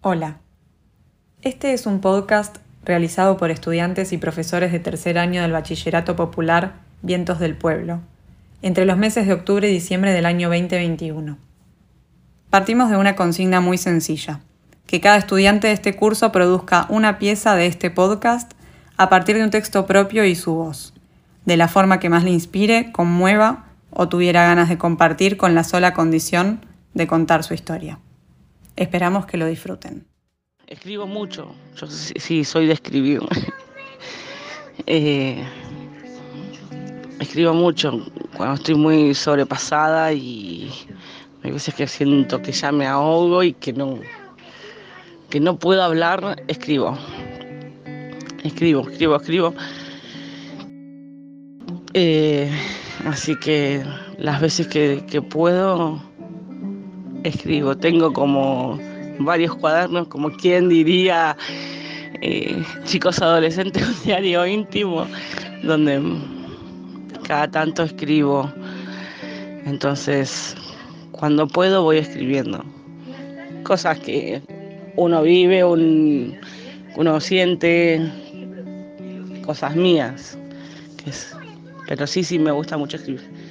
Hola. Este es un podcast realizado por estudiantes y profesores de tercer año del Bachillerato Popular Vientos del Pueblo, entre los meses de octubre y diciembre del año 2021. Partimos de una consigna muy sencilla, que cada estudiante de este curso produzca una pieza de este podcast a partir de un texto propio y su voz, de la forma que más le inspire, conmueva o tuviera ganas de compartir con la sola condición de contar su historia. Esperamos que lo disfruten. Escribo mucho, yo sí, soy de escribir. Eh, escribo mucho cuando estoy muy sobrepasada y hay veces que siento que ya me ahogo y que no, que no puedo hablar, escribo. Escribo, escribo, escribo. Eh, así que las veces que, que puedo, escribo. Tengo como varios cuadernos, como quien diría, eh, chicos adolescentes, un diario íntimo, donde cada tanto escribo. Entonces, cuando puedo voy escribiendo. Cosas que uno vive, uno siente, cosas mías. pero sí, sí, me gusta mucho escribir.